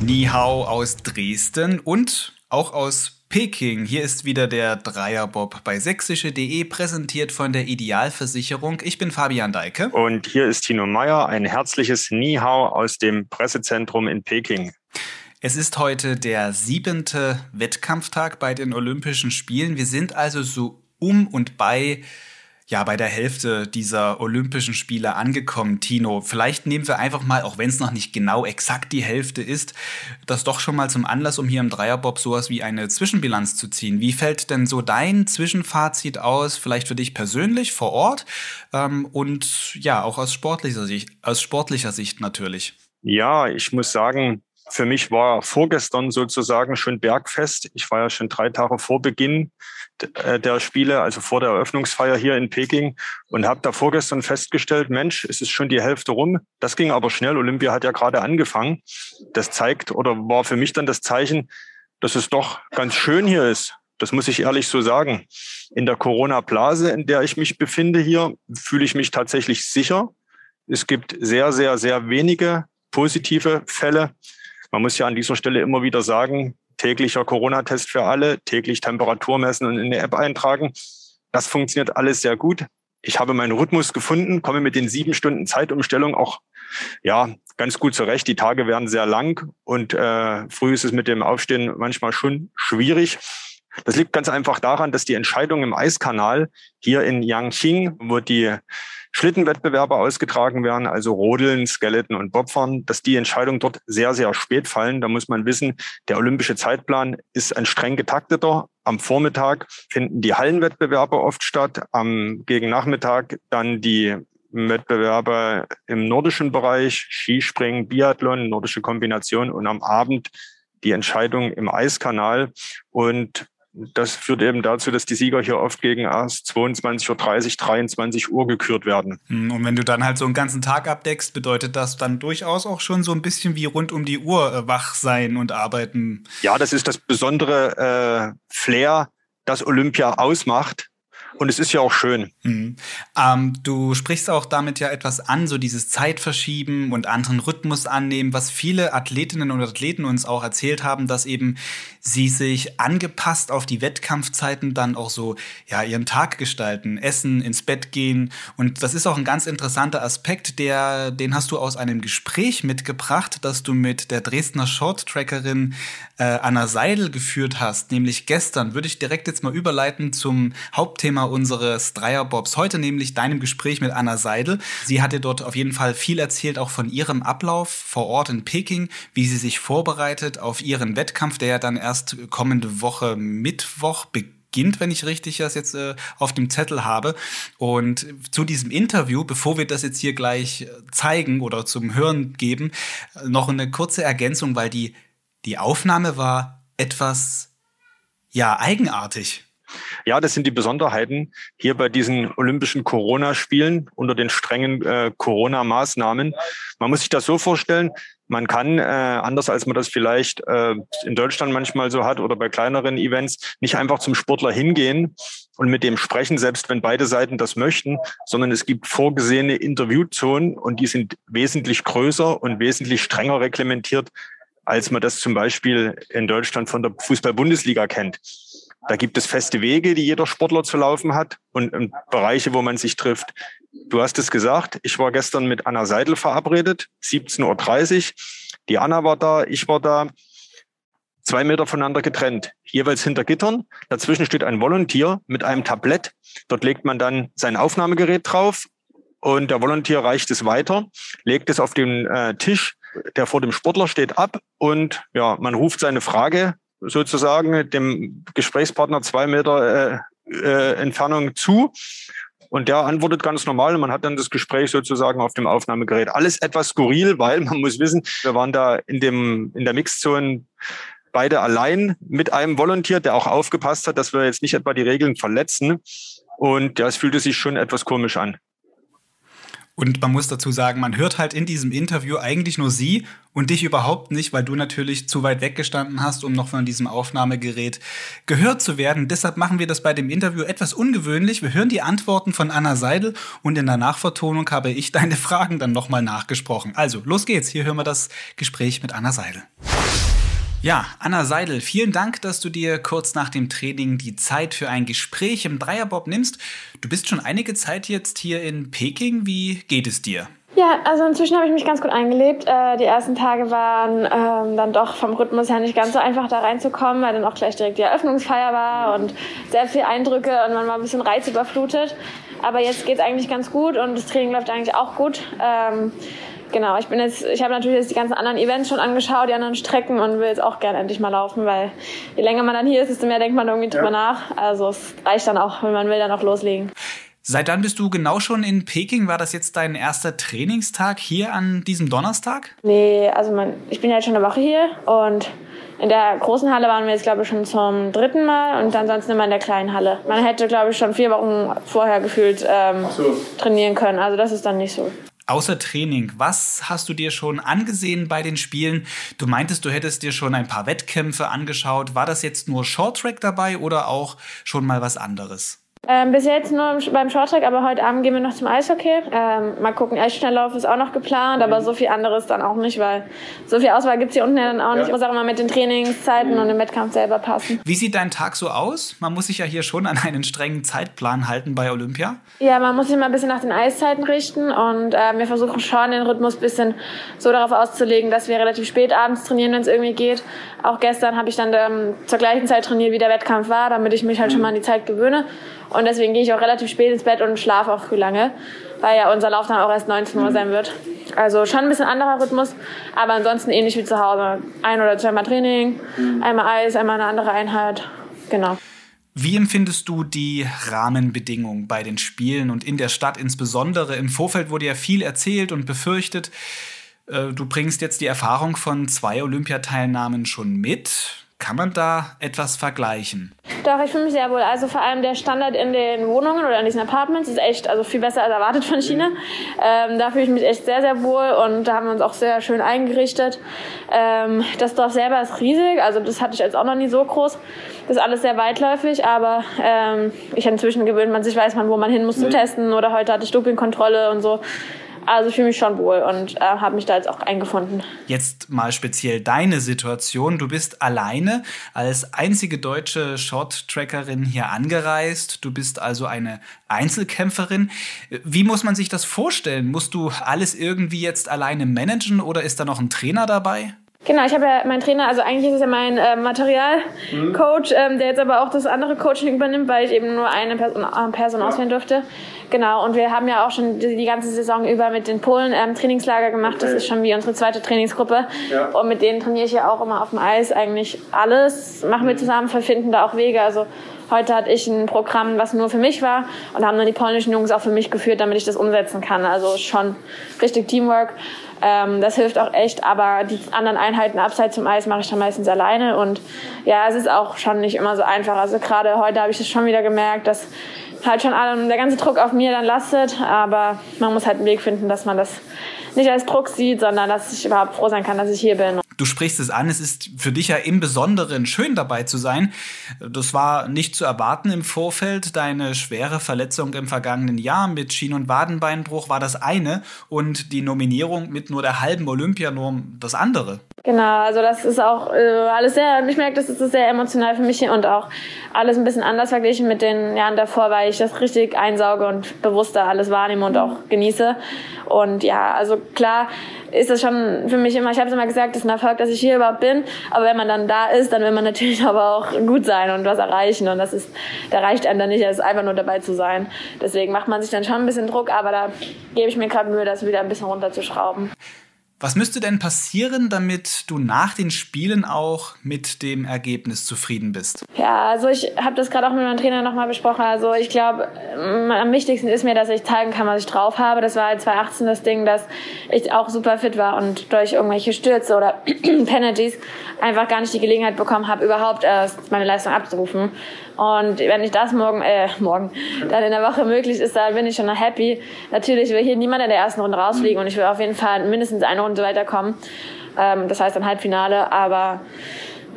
Nihau aus Dresden und auch aus Peking. Hier ist wieder der Dreierbob bei sächsische.de, präsentiert von der Idealversicherung. Ich bin Fabian Deike. Und hier ist Tino Meyer. Ein herzliches Nihau aus dem Pressezentrum in Peking. Es ist heute der siebente Wettkampftag bei den Olympischen Spielen. Wir sind also so um und bei ja bei der Hälfte dieser Olympischen Spiele angekommen, Tino. Vielleicht nehmen wir einfach mal, auch wenn es noch nicht genau exakt die Hälfte ist, das doch schon mal zum Anlass, um hier im Dreierbob sowas wie eine Zwischenbilanz zu ziehen. Wie fällt denn so dein Zwischenfazit aus, vielleicht für dich persönlich vor Ort ähm, und ja, auch aus sportlicher Sicht, aus sportlicher Sicht natürlich? Ja, ich muss sagen, für mich war vorgestern sozusagen schon Bergfest. Ich war ja schon drei Tage vor Beginn äh, der Spiele, also vor der Eröffnungsfeier hier in Peking und habe da vorgestern festgestellt, Mensch, es ist schon die Hälfte rum. Das ging aber schnell. Olympia hat ja gerade angefangen. Das zeigt oder war für mich dann das Zeichen, dass es doch ganz schön hier ist. Das muss ich ehrlich so sagen. In der Corona-Blase, in der ich mich befinde hier, fühle ich mich tatsächlich sicher. Es gibt sehr, sehr, sehr wenige positive Fälle. Man muss ja an dieser Stelle immer wieder sagen, täglicher Corona-Test für alle, täglich Temperatur messen und in eine App eintragen. Das funktioniert alles sehr gut. Ich habe meinen Rhythmus gefunden, komme mit den sieben Stunden Zeitumstellung auch ja ganz gut zurecht. Die Tage werden sehr lang und äh, früh ist es mit dem Aufstehen manchmal schon schwierig. Das liegt ganz einfach daran, dass die Entscheidung im Eiskanal hier in Yangqing, wo die Schlittenwettbewerbe ausgetragen werden, also Rodeln, Skeleton und Bobfahren, dass die Entscheidungen dort sehr, sehr spät fallen. Da muss man wissen, der olympische Zeitplan ist ein streng getakteter. Am Vormittag finden die Hallenwettbewerbe oft statt, am gegen Nachmittag dann die Wettbewerbe im nordischen Bereich, Skispringen, Biathlon, nordische Kombination und am Abend die Entscheidung im Eiskanal. Und das führt eben dazu, dass die Sieger hier oft gegen erst 22.30 Uhr, 23 Uhr gekürt werden. Hm, und wenn du dann halt so einen ganzen Tag abdeckst, bedeutet das dann durchaus auch schon so ein bisschen wie rund um die Uhr äh, wach sein und arbeiten. Ja, das ist das besondere äh, Flair, das Olympia ausmacht. Und es ist ja auch schön. Mhm. Ähm, du sprichst auch damit ja etwas an, so dieses Zeitverschieben und anderen Rhythmus annehmen, was viele Athletinnen und Athleten uns auch erzählt haben, dass eben sie sich angepasst auf die Wettkampfzeiten dann auch so ja ihren Tag gestalten, essen, ins Bett gehen. Und das ist auch ein ganz interessanter Aspekt, der, den hast du aus einem Gespräch mitgebracht, das du mit der Dresdner Short-Trackerin äh, Anna Seidel geführt hast, nämlich gestern. Würde ich direkt jetzt mal überleiten zum Hauptthema unseres Dreierbobs heute, nämlich deinem Gespräch mit Anna Seidel. Sie hat dir dort auf jeden Fall viel erzählt, auch von ihrem Ablauf vor Ort in Peking, wie sie sich vorbereitet auf ihren Wettkampf, der ja dann erst kommende Woche Mittwoch beginnt wenn ich richtig das jetzt äh, auf dem Zettel habe. Und zu diesem Interview, bevor wir das jetzt hier gleich äh, zeigen oder zum Hören geben, noch eine kurze Ergänzung, weil die, die Aufnahme war etwas, ja, eigenartig. Ja, das sind die Besonderheiten hier bei diesen Olympischen Corona-Spielen unter den strengen äh, Corona-Maßnahmen. Man muss sich das so vorstellen, man kann, äh, anders als man das vielleicht äh, in Deutschland manchmal so hat oder bei kleineren Events, nicht einfach zum Sportler hingehen und mit dem sprechen, selbst wenn beide Seiten das möchten, sondern es gibt vorgesehene Interviewzonen und die sind wesentlich größer und wesentlich strenger reglementiert, als man das zum Beispiel in Deutschland von der Fußball-Bundesliga kennt. Da gibt es feste Wege, die jeder Sportler zu laufen hat und, und Bereiche, wo man sich trifft. Du hast es gesagt, ich war gestern mit Anna Seidel verabredet, 17.30 Uhr. Die Anna war da, ich war da, zwei Meter voneinander getrennt, jeweils hinter Gittern. Dazwischen steht ein Volontier mit einem Tablett. Dort legt man dann sein Aufnahmegerät drauf und der Volontier reicht es weiter, legt es auf den äh, Tisch, der vor dem Sportler steht, ab und ja, man ruft seine Frage sozusagen dem Gesprächspartner zwei Meter äh, äh, Entfernung zu. Und der antwortet ganz normal und man hat dann das Gespräch sozusagen auf dem Aufnahmegerät. Alles etwas skurril, weil man muss wissen, wir waren da in dem, in der Mixzone beide allein mit einem Volontier, der auch aufgepasst hat, dass wir jetzt nicht etwa die Regeln verletzen. Und ja, es fühlte sich schon etwas komisch an. Und man muss dazu sagen, man hört halt in diesem Interview eigentlich nur sie und dich überhaupt nicht, weil du natürlich zu weit weggestanden hast, um noch von diesem Aufnahmegerät gehört zu werden. Deshalb machen wir das bei dem Interview etwas ungewöhnlich. Wir hören die Antworten von Anna Seidel und in der Nachvertonung habe ich deine Fragen dann nochmal nachgesprochen. Also, los geht's. Hier hören wir das Gespräch mit Anna Seidel. Ja, Anna Seidel, vielen Dank, dass du dir kurz nach dem Training die Zeit für ein Gespräch im Dreierbob nimmst. Du bist schon einige Zeit jetzt hier in Peking. Wie geht es dir? Ja, also inzwischen habe ich mich ganz gut eingelebt. Äh, die ersten Tage waren ähm, dann doch vom Rhythmus her nicht ganz so einfach da reinzukommen, weil dann auch gleich direkt die Eröffnungsfeier war und sehr viele Eindrücke und man war ein bisschen reizüberflutet. Aber jetzt geht es eigentlich ganz gut und das Training läuft eigentlich auch gut. Ähm, genau, ich bin jetzt, ich habe natürlich jetzt die ganzen anderen Events schon angeschaut, die anderen Strecken und will jetzt auch gerne endlich mal laufen, weil je länger man dann hier ist, desto mehr denkt man irgendwie drüber nach. Also es reicht dann auch, wenn man will, dann auch loslegen. Seit dann bist du genau schon in Peking. War das jetzt dein erster Trainingstag hier an diesem Donnerstag? Nee, also man, ich bin ja jetzt schon eine Woche hier und in der großen Halle waren wir jetzt, glaube ich, schon zum dritten Mal und ansonsten immer in der kleinen Halle. Man hätte, glaube ich, schon vier Wochen vorher gefühlt ähm, so. trainieren können. Also das ist dann nicht so. Außer Training, was hast du dir schon angesehen bei den Spielen? Du meintest, du hättest dir schon ein paar Wettkämpfe angeschaut. War das jetzt nur Shorttrack dabei oder auch schon mal was anderes? Ähm, bis jetzt nur beim Shorttrack, aber heute Abend gehen wir noch zum Eishockey. Ähm, mal gucken, Eisschnelllauf ist auch noch geplant, aber so viel anderes dann auch nicht, weil so viel Auswahl gibt es hier unten ja dann auch nicht. Muss auch immer mit den Trainingszeiten mhm. und dem Wettkampf selber passen. Wie sieht dein Tag so aus? Man muss sich ja hier schon an einen strengen Zeitplan halten bei Olympia. Ja, man muss sich mal ein bisschen nach den Eiszeiten richten und äh, wir versuchen schon den Rhythmus ein bisschen so darauf auszulegen, dass wir relativ spät abends trainieren, wenn es irgendwie geht. Auch gestern habe ich dann ähm, zur gleichen Zeit trainiert, wie der Wettkampf war, damit ich mich halt schon mal an die Zeit gewöhne. Und deswegen gehe ich auch relativ spät ins Bett und schlafe auch früh lange, weil ja unser Lauf dann auch erst 19 Uhr sein wird. Also schon ein bisschen anderer Rhythmus, aber ansonsten ähnlich wie zu Hause. Ein oder zweimal Training, einmal Eis, einmal eine andere Einheit. Genau. Wie empfindest du die Rahmenbedingungen bei den Spielen und in der Stadt insbesondere? Im Vorfeld wurde ja viel erzählt und befürchtet. Äh, du bringst jetzt die Erfahrung von zwei Olympiateilnahmen schon mit. Kann man da etwas vergleichen? Doch, ich fühle mich sehr wohl. Also vor allem der Standard in den Wohnungen oder in diesen Apartments ist echt also viel besser als erwartet von China. Ähm, da fühle ich mich echt sehr, sehr wohl und da haben wir uns auch sehr schön eingerichtet. Ähm, das Dorf selber ist riesig, also das hatte ich jetzt auch noch nie so groß. Das ist alles sehr weitläufig, aber ähm, ich inzwischen gewöhnt man sich, weiß man, wo man hin muss zum Testen oder heute hatte ich Dopingkontrolle und so. Also ich fühle mich schon wohl und äh, habe mich da jetzt auch eingefunden. Jetzt mal speziell deine Situation. Du bist alleine als einzige deutsche Short-Trackerin hier angereist. Du bist also eine Einzelkämpferin. Wie muss man sich das vorstellen? Musst du alles irgendwie jetzt alleine managen oder ist da noch ein Trainer dabei? Genau, ich habe ja meinen Trainer, also eigentlich ist es ja mein äh, Materialcoach, ähm, der jetzt aber auch das andere Coaching übernimmt, weil ich eben nur eine Person, äh, Person ja. auswählen durfte. Genau, und wir haben ja auch schon die, die ganze Saison über mit den Polen ähm, Trainingslager gemacht. Okay. Das ist schon wie unsere zweite Trainingsgruppe. Ja. Und mit denen trainiere ich ja auch immer auf dem Eis eigentlich alles. Machen wir mhm. zusammen, verfinden da auch Wege. Also heute hatte ich ein Programm, was nur für mich war und haben dann die polnischen Jungs auch für mich geführt, damit ich das umsetzen kann. Also schon richtig Teamwork. Ähm, das hilft auch echt, aber die anderen Einheiten abseits zum Eis mache ich dann meistens alleine und ja, es ist auch schon nicht immer so einfach. Also gerade heute habe ich es schon wieder gemerkt, dass halt schon der ganze Druck auf mir dann lastet, aber man muss halt einen Weg finden, dass man das nicht als Druck sieht, sondern dass ich überhaupt froh sein kann, dass ich hier bin. Du sprichst es an, es ist für dich ja im Besonderen schön dabei zu sein. Das war nicht zu erwarten im Vorfeld. Deine schwere Verletzung im vergangenen Jahr mit Schien- und Wadenbeinbruch war das eine und die Nominierung mit nur der halben Olympianorm das andere. Genau, also das ist auch äh, alles sehr, ich merke, das ist sehr emotional für mich und auch alles ein bisschen anders verglichen mit den Jahren davor, weil ich das richtig einsauge und bewusster alles wahrnehme und auch genieße. Und ja, also klar ist das schon für mich immer, ich habe es immer gesagt, das ist ein Erfolg, dass ich hier überhaupt bin. Aber wenn man dann da ist, dann will man natürlich aber auch gut sein und was erreichen. Und das ist, da reicht einem dann nicht, als einfach nur dabei zu sein. Deswegen macht man sich dann schon ein bisschen Druck, aber da gebe ich mir gerade Mühe, das wieder ein bisschen runterzuschrauben. Was müsste denn passieren, damit du nach den Spielen auch mit dem Ergebnis zufrieden bist? Ja, also ich habe das gerade auch mit meinem Trainer nochmal besprochen. Also ich glaube, am wichtigsten ist mir, dass ich zeigen kann, was ich drauf habe. Das war 2018 das Ding, dass ich auch super fit war und durch irgendwelche Stürze oder Penalties einfach gar nicht die Gelegenheit bekommen habe, überhaupt erst meine Leistung abzurufen. Und wenn ich das morgen, äh, morgen, dann in der Woche möglich ist, dann bin ich schon happy. Natürlich will hier niemand in der ersten Runde rausfliegen und ich will auf jeden Fall mindestens eine Runde weiterkommen. Ähm, das heißt ein Halbfinale, aber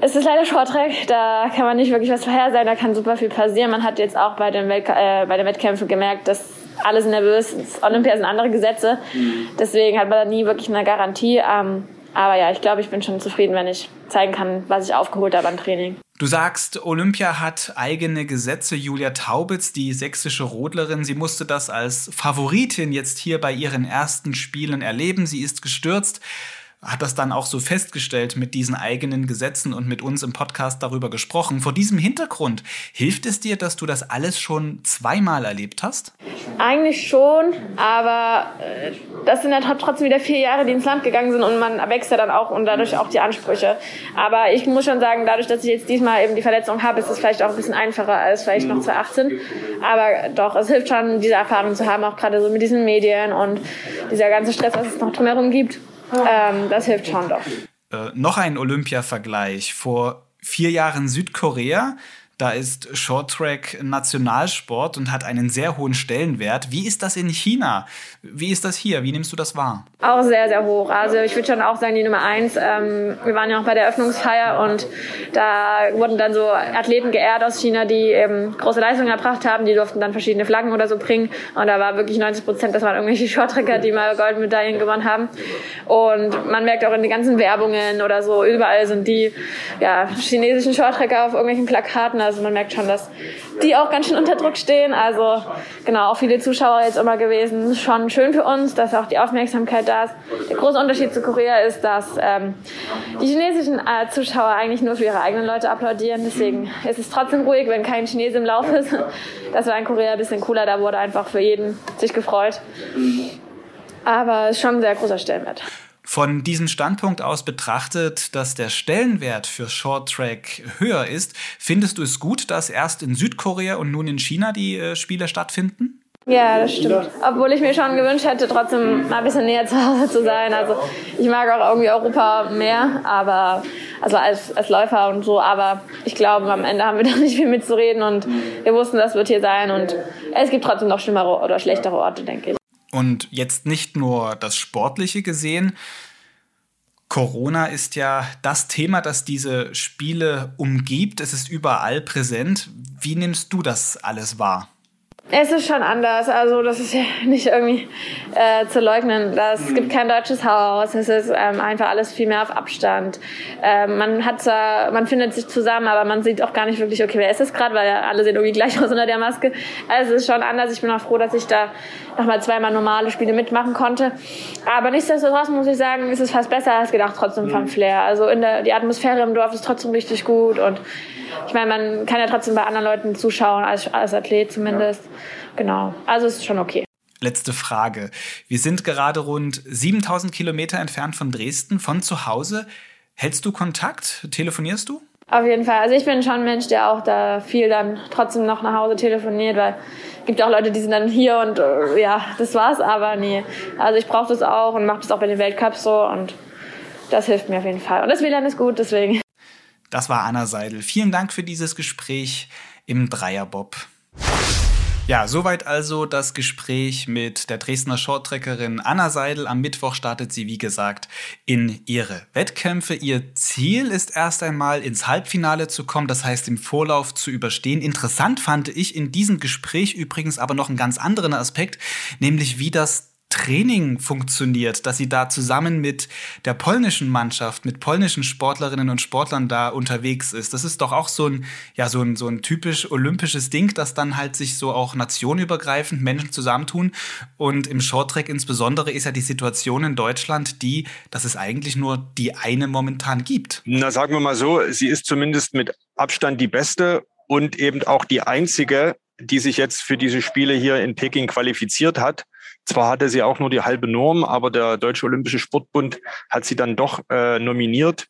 es ist leider Shorttrack, da kann man nicht wirklich was vorhersagen, da kann super viel passieren. Man hat jetzt auch bei den, Welt äh, bei den Wettkämpfen gemerkt, dass alle sind nervös. Olympia sind andere Gesetze. Deswegen hat man da nie wirklich eine Garantie. Ähm, aber ja, ich glaube, ich bin schon zufrieden, wenn ich zeigen kann, was ich aufgeholt habe am Training. Du sagst, Olympia hat eigene Gesetze. Julia Taubitz, die sächsische Rodlerin, sie musste das als Favoritin jetzt hier bei ihren ersten Spielen erleben. Sie ist gestürzt hat das dann auch so festgestellt mit diesen eigenen Gesetzen und mit uns im Podcast darüber gesprochen. Vor diesem Hintergrund, hilft es dir, dass du das alles schon zweimal erlebt hast? Eigentlich schon, aber äh, das sind ja trotzdem wieder vier Jahre, die ins Land gegangen sind und man wächst ja dann auch und dadurch auch die Ansprüche. Aber ich muss schon sagen, dadurch, dass ich jetzt diesmal eben die Verletzung habe, ist es vielleicht auch ein bisschen einfacher als vielleicht noch 2018. Aber doch, es hilft schon, diese Erfahrung zu haben, auch gerade so mit diesen Medien und dieser ganze Stress, was es noch drumherum gibt. Ähm, das hilft schon doch. Äh, noch ein Olympia-Vergleich. Vor vier Jahren Südkorea da ist Shorttrack Nationalsport und hat einen sehr hohen Stellenwert. Wie ist das in China? Wie ist das hier? Wie nimmst du das wahr? Auch sehr, sehr hoch. Also ich würde schon auch sagen, die Nummer eins. Ähm, wir waren ja auch bei der Eröffnungsfeier und da wurden dann so Athleten geehrt aus China, die eben große Leistungen erbracht haben. Die durften dann verschiedene Flaggen oder so bringen. Und da war wirklich 90 Prozent, das waren irgendwelche Shorttracker, die mal Goldmedaillen gewonnen haben. Und man merkt auch in den ganzen Werbungen oder so, überall sind die ja, chinesischen Shorttracker auf irgendwelchen Plakaten. Also man merkt schon, dass die auch ganz schön unter Druck stehen. Also genau, auch viele Zuschauer jetzt immer gewesen. Schon schön für uns, dass auch die Aufmerksamkeit da ist. Der große Unterschied zu Korea ist, dass ähm, die chinesischen äh, Zuschauer eigentlich nur für ihre eigenen Leute applaudieren. Deswegen ist es trotzdem ruhig, wenn kein Chinese im Lauf ist. Das war in Korea ein bisschen cooler. Da wurde einfach für jeden sich gefreut. Aber es ist schon ein sehr großer Stellenwert. Von diesem Standpunkt aus betrachtet, dass der Stellenwert für Short Track höher ist, findest du es gut, dass erst in Südkorea und nun in China die äh, Spiele stattfinden? Ja, das stimmt. Obwohl ich mir schon gewünscht hätte, trotzdem mal ein bisschen näher zu Hause zu sein. Also ich mag auch irgendwie Europa mehr, aber also als, als Läufer und so. Aber ich glaube, am Ende haben wir da nicht viel mitzureden und wir wussten, das wird hier sein. Und es gibt trotzdem noch schlimmere oder schlechtere Orte, denke ich. Und jetzt nicht nur das Sportliche gesehen. Corona ist ja das Thema, das diese Spiele umgibt. Es ist überall präsent. Wie nimmst du das alles wahr? Es ist schon anders. Also das ist ja nicht irgendwie äh, zu leugnen. Das, es gibt kein deutsches Haus. Es ist ähm, einfach alles viel mehr auf Abstand. Ähm, man hat zwar, man findet sich zusammen, aber man sieht auch gar nicht wirklich, okay, wer ist es gerade, weil ja alle sehen irgendwie gleich aus unter der Maske. Also es ist schon anders. Ich bin auch froh, dass ich da nochmal zweimal normale Spiele mitmachen konnte. Aber nichtsdestotrotz muss ich sagen, ist es fast besser als gedacht trotzdem vom Flair. Also in der, die Atmosphäre im Dorf ist trotzdem richtig gut und ich meine, man kann ja trotzdem bei anderen Leuten zuschauen, als, als Athlet zumindest. Ja. Genau. Also es ist schon okay. Letzte Frage. Wir sind gerade rund 7000 Kilometer entfernt von Dresden, von zu Hause. Hältst du Kontakt? Telefonierst du? Auf jeden Fall. Also ich bin schon ein Mensch, der auch da viel dann trotzdem noch nach Hause telefoniert, weil es gibt auch Leute, die sind dann hier und äh, ja, das war's. Aber nee, also ich brauche das auch und mache das auch bei den Weltcups so und das hilft mir auf jeden Fall. Und das WLAN ist gut, deswegen. Das war Anna Seidel. Vielen Dank für dieses Gespräch im Dreierbob. Ja, soweit also das Gespräch mit der Dresdner Shorttreckerin Anna Seidel. Am Mittwoch startet sie, wie gesagt, in ihre Wettkämpfe. Ihr Ziel ist erst einmal ins Halbfinale zu kommen, das heißt im Vorlauf zu überstehen. Interessant fand ich in diesem Gespräch übrigens aber noch einen ganz anderen Aspekt, nämlich wie das Training funktioniert, dass sie da zusammen mit der polnischen Mannschaft, mit polnischen Sportlerinnen und Sportlern da unterwegs ist. Das ist doch auch so ein, ja, so ein, so ein typisch olympisches Ding, dass dann halt sich so auch nationenübergreifend Menschen zusammentun. Und im Shorttrack insbesondere ist ja die Situation in Deutschland die, dass es eigentlich nur die eine momentan gibt. Na, sagen wir mal so, sie ist zumindest mit Abstand die beste und eben auch die einzige, die sich jetzt für diese Spiele hier in Peking qualifiziert hat. Zwar hatte sie auch nur die halbe Norm, aber der Deutsche Olympische Sportbund hat sie dann doch äh, nominiert,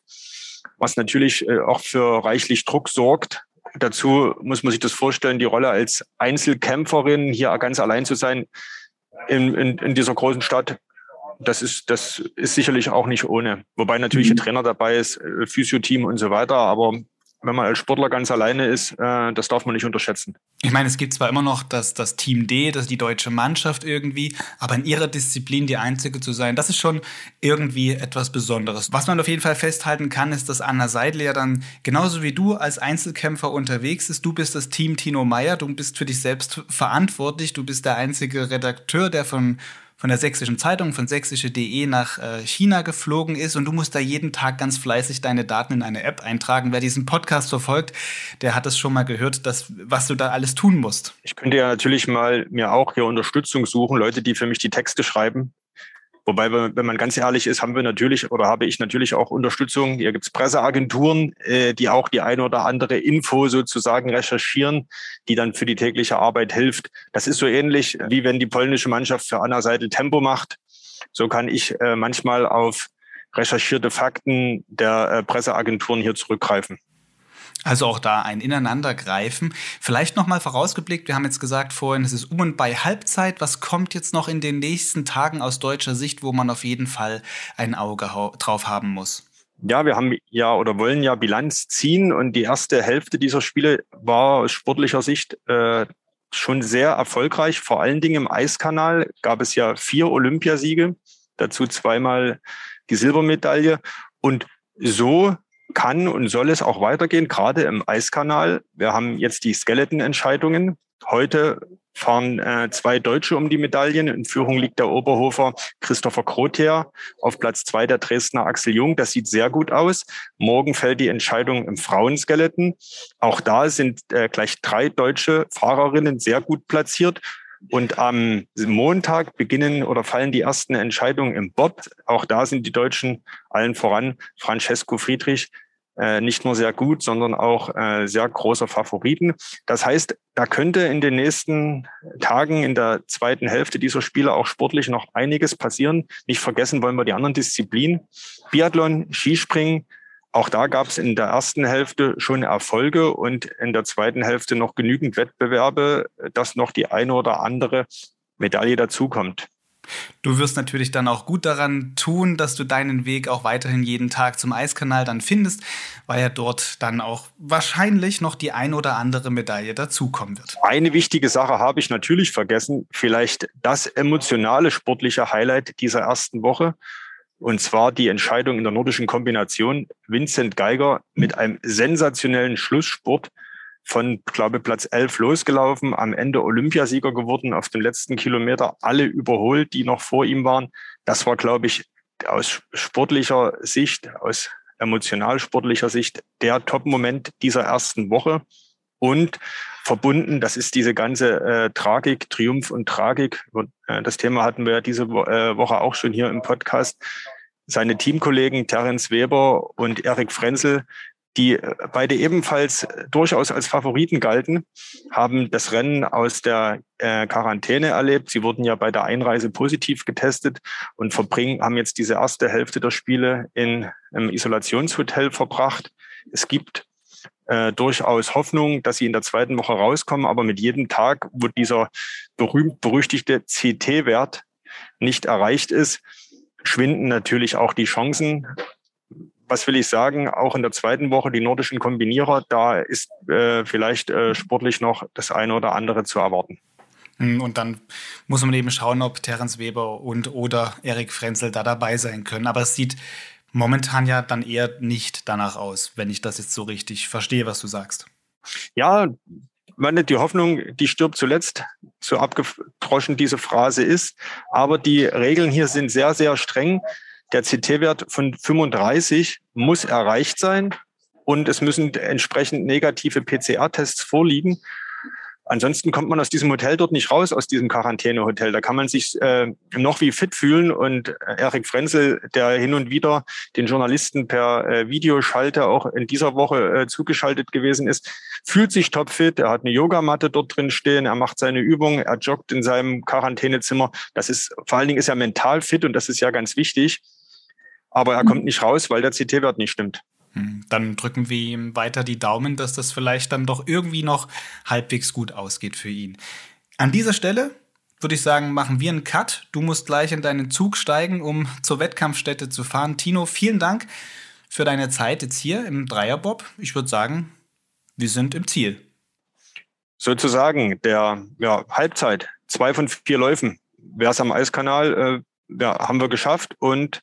was natürlich äh, auch für reichlich Druck sorgt. Dazu muss man sich das vorstellen, die Rolle als Einzelkämpferin hier ganz allein zu sein in, in, in dieser großen Stadt, das ist, das ist sicherlich auch nicht ohne. Wobei natürlich mhm. ein Trainer dabei ist, äh, Physio-Team und so weiter, aber wenn man als Sportler ganz alleine ist, äh, das darf man nicht unterschätzen. Ich meine, es gibt zwar immer noch das, das Team D, das ist die deutsche Mannschaft irgendwie, aber in ihrer Disziplin die Einzige zu sein, das ist schon irgendwie etwas Besonderes. Was man auf jeden Fall festhalten kann, ist, dass Anna Seidel ja dann genauso wie du als Einzelkämpfer unterwegs ist. Du bist das Team Tino Meyer, du bist für dich selbst verantwortlich, du bist der einzige Redakteur, der von von der sächsischen Zeitung, von sächsische.de nach äh, China geflogen ist und du musst da jeden Tag ganz fleißig deine Daten in eine App eintragen. Wer diesen Podcast verfolgt, der hat es schon mal gehört, dass, was du da alles tun musst. Ich könnte ja natürlich mal mir auch hier Unterstützung suchen, Leute, die für mich die Texte schreiben. Wobei, wenn man ganz ehrlich ist, haben wir natürlich oder habe ich natürlich auch Unterstützung. Hier gibt es Presseagenturen, äh, die auch die eine oder andere Info sozusagen recherchieren, die dann für die tägliche Arbeit hilft. Das ist so ähnlich, wie wenn die polnische Mannschaft für Anna Seidel Tempo macht. So kann ich äh, manchmal auf recherchierte Fakten der äh, Presseagenturen hier zurückgreifen. Also auch da ein Ineinandergreifen. Vielleicht nochmal vorausgeblickt, wir haben jetzt gesagt vorhin, es ist um und bei Halbzeit. Was kommt jetzt noch in den nächsten Tagen aus deutscher Sicht, wo man auf jeden Fall ein Auge drauf haben muss? Ja, wir haben ja oder wollen ja Bilanz ziehen und die erste Hälfte dieser Spiele war aus sportlicher Sicht äh, schon sehr erfolgreich. Vor allen Dingen im Eiskanal gab es ja vier Olympiasiege, dazu zweimal die Silbermedaille. Und so kann und soll es auch weitergehen, gerade im Eiskanal. Wir haben jetzt die Skeleton-Entscheidungen. Heute fahren äh, zwei Deutsche um die Medaillen. In Führung liegt der Oberhofer Christopher Krother, auf Platz zwei der Dresdner Axel Jung. Das sieht sehr gut aus. Morgen fällt die Entscheidung im Frauenskeleton. Auch da sind äh, gleich drei deutsche Fahrerinnen sehr gut platziert. Und am Montag beginnen oder fallen die ersten Entscheidungen im Bob. Auch da sind die Deutschen allen voran Francesco Friedrich äh, nicht nur sehr gut, sondern auch äh, sehr großer Favoriten. Das heißt, da könnte in den nächsten Tagen in der zweiten Hälfte dieser Spiele auch sportlich noch einiges passieren. Nicht vergessen wollen wir die anderen Disziplinen. Biathlon, Skispringen, auch da gab es in der ersten Hälfte schon Erfolge und in der zweiten Hälfte noch genügend Wettbewerbe, dass noch die eine oder andere Medaille dazukommt. Du wirst natürlich dann auch gut daran tun, dass du deinen Weg auch weiterhin jeden Tag zum Eiskanal dann findest, weil ja dort dann auch wahrscheinlich noch die ein oder andere Medaille dazukommen wird. Eine wichtige Sache habe ich natürlich vergessen, vielleicht das emotionale sportliche Highlight dieser ersten Woche. Und zwar die Entscheidung in der nordischen Kombination. Vincent Geiger mit einem sensationellen Schlusssport von, glaube Platz 11 losgelaufen, am Ende Olympiasieger geworden, auf dem letzten Kilometer alle überholt, die noch vor ihm waren. Das war, glaube ich, aus sportlicher Sicht, aus emotional sportlicher Sicht der Top-Moment dieser ersten Woche. Und verbunden, das ist diese ganze äh, Tragik, Triumph und Tragik. Äh, das Thema hatten wir ja diese äh, Woche auch schon hier im Podcast. Seine Teamkollegen Terence Weber und Erik Frenzel, die äh, beide ebenfalls durchaus als Favoriten galten, haben das Rennen aus der äh, Quarantäne erlebt. Sie wurden ja bei der Einreise positiv getestet und verbringen, haben jetzt diese erste Hälfte der Spiele in einem Isolationshotel verbracht. Es gibt äh, durchaus Hoffnung, dass sie in der zweiten Woche rauskommen. Aber mit jedem Tag, wo dieser berühmt-berüchtigte CT-Wert nicht erreicht ist, schwinden natürlich auch die Chancen. Was will ich sagen? Auch in der zweiten Woche die nordischen Kombinierer, da ist äh, vielleicht äh, sportlich noch das eine oder andere zu erwarten. Hm, und dann muss man eben schauen, ob Terence Weber und oder Erik Frenzel da dabei sein können. Aber es sieht momentan ja dann eher nicht danach aus, wenn ich das jetzt so richtig verstehe, was du sagst. Ja, meine, die Hoffnung, die stirbt zuletzt, so abgedroschen diese Phrase ist. Aber die Regeln hier sind sehr, sehr streng. Der CT-Wert von 35 muss erreicht sein und es müssen entsprechend negative PCR-Tests vorliegen. Ansonsten kommt man aus diesem Hotel dort nicht raus, aus diesem Quarantänehotel. Da kann man sich äh, noch wie fit fühlen. Und Erik Frenzel, der hin und wieder den Journalisten per äh, Videoschalte auch in dieser Woche äh, zugeschaltet gewesen ist, fühlt sich topfit. Er hat eine Yogamatte dort drin stehen. Er macht seine Übungen. Er joggt in seinem Quarantänezimmer. Das ist, vor allen Dingen ist er mental fit und das ist ja ganz wichtig. Aber er kommt nicht raus, weil der CT-Wert nicht stimmt. Hm, dann drücken wir ihm weiter die Daumen, dass das vielleicht dann doch irgendwie noch halbwegs gut ausgeht für ihn. An dieser Stelle würde ich sagen, machen wir einen Cut. Du musst gleich in deinen Zug steigen, um zur Wettkampfstätte zu fahren. Tino, vielen Dank für deine Zeit jetzt hier im Dreierbob. Ich würde sagen, wir sind im Ziel. Sozusagen der ja, Halbzeit, zwei von vier Läufen. Wer es am Eiskanal, äh, ja, haben wir geschafft und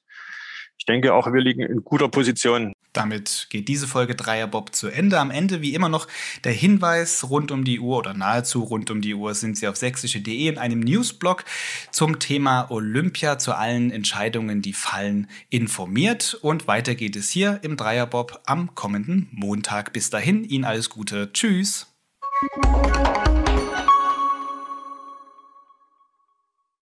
ich denke auch, wir liegen in guter Position. Damit geht diese Folge Dreierbob zu Ende. Am Ende wie immer noch der Hinweis rund um die Uhr oder nahezu rund um die Uhr sind Sie auf sächsische.de in einem Newsblog zum Thema Olympia zu allen Entscheidungen, die fallen, informiert. Und weiter geht es hier im Dreierbob am kommenden Montag. Bis dahin, Ihnen alles Gute. Tschüss.